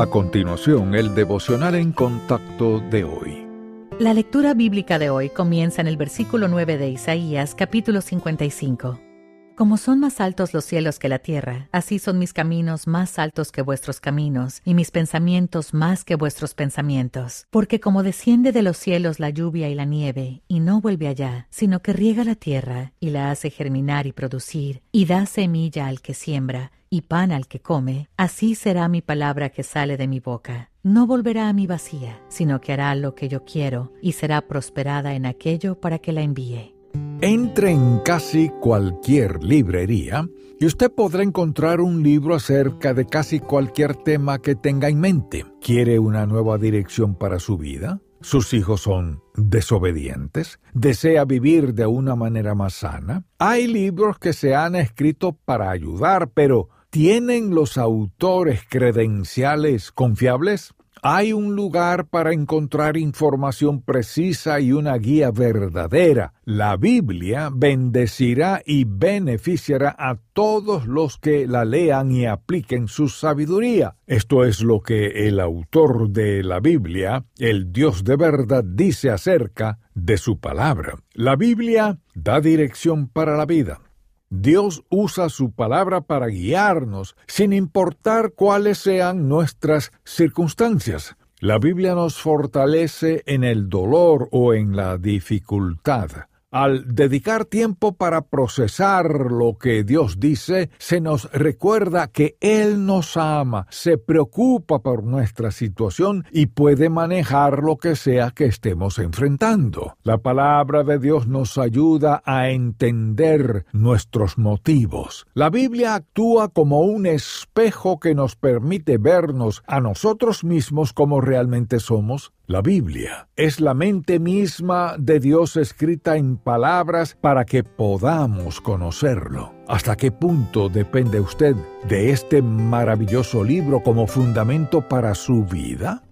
A continuación, el devocional en contacto de hoy. La lectura bíblica de hoy comienza en el versículo 9 de Isaías, capítulo 55. Como son más altos los cielos que la tierra, así son mis caminos más altos que vuestros caminos, y mis pensamientos más que vuestros pensamientos. Porque como desciende de los cielos la lluvia y la nieve, y no vuelve allá, sino que riega la tierra, y la hace germinar y producir, y da semilla al que siembra, y pan al que come, así será mi palabra que sale de mi boca. No volverá a mi vacía, sino que hará lo que yo quiero, y será prosperada en aquello para que la envíe. Entre en casi cualquier librería y usted podrá encontrar un libro acerca de casi cualquier tema que tenga en mente. ¿Quiere una nueva dirección para su vida? ¿Sus hijos son desobedientes? ¿Desea vivir de una manera más sana? Hay libros que se han escrito para ayudar, pero ¿tienen los autores credenciales confiables? Hay un lugar para encontrar información precisa y una guía verdadera. La Biblia bendecirá y beneficiará a todos los que la lean y apliquen su sabiduría. Esto es lo que el autor de la Biblia, el Dios de verdad, dice acerca de su palabra. La Biblia da dirección para la vida. Dios usa su palabra para guiarnos, sin importar cuáles sean nuestras circunstancias. La Biblia nos fortalece en el dolor o en la dificultad. Al dedicar tiempo para procesar lo que Dios dice, se nos recuerda que Él nos ama, se preocupa por nuestra situación y puede manejar lo que sea que estemos enfrentando. La palabra de Dios nos ayuda a entender nuestros motivos. La Biblia actúa como un espejo que nos permite vernos a nosotros mismos como realmente somos la Biblia es la mente misma de Dios escrita en palabras para que podamos conocerlo. ¿Hasta qué punto depende usted de este maravilloso libro como fundamento para su vida?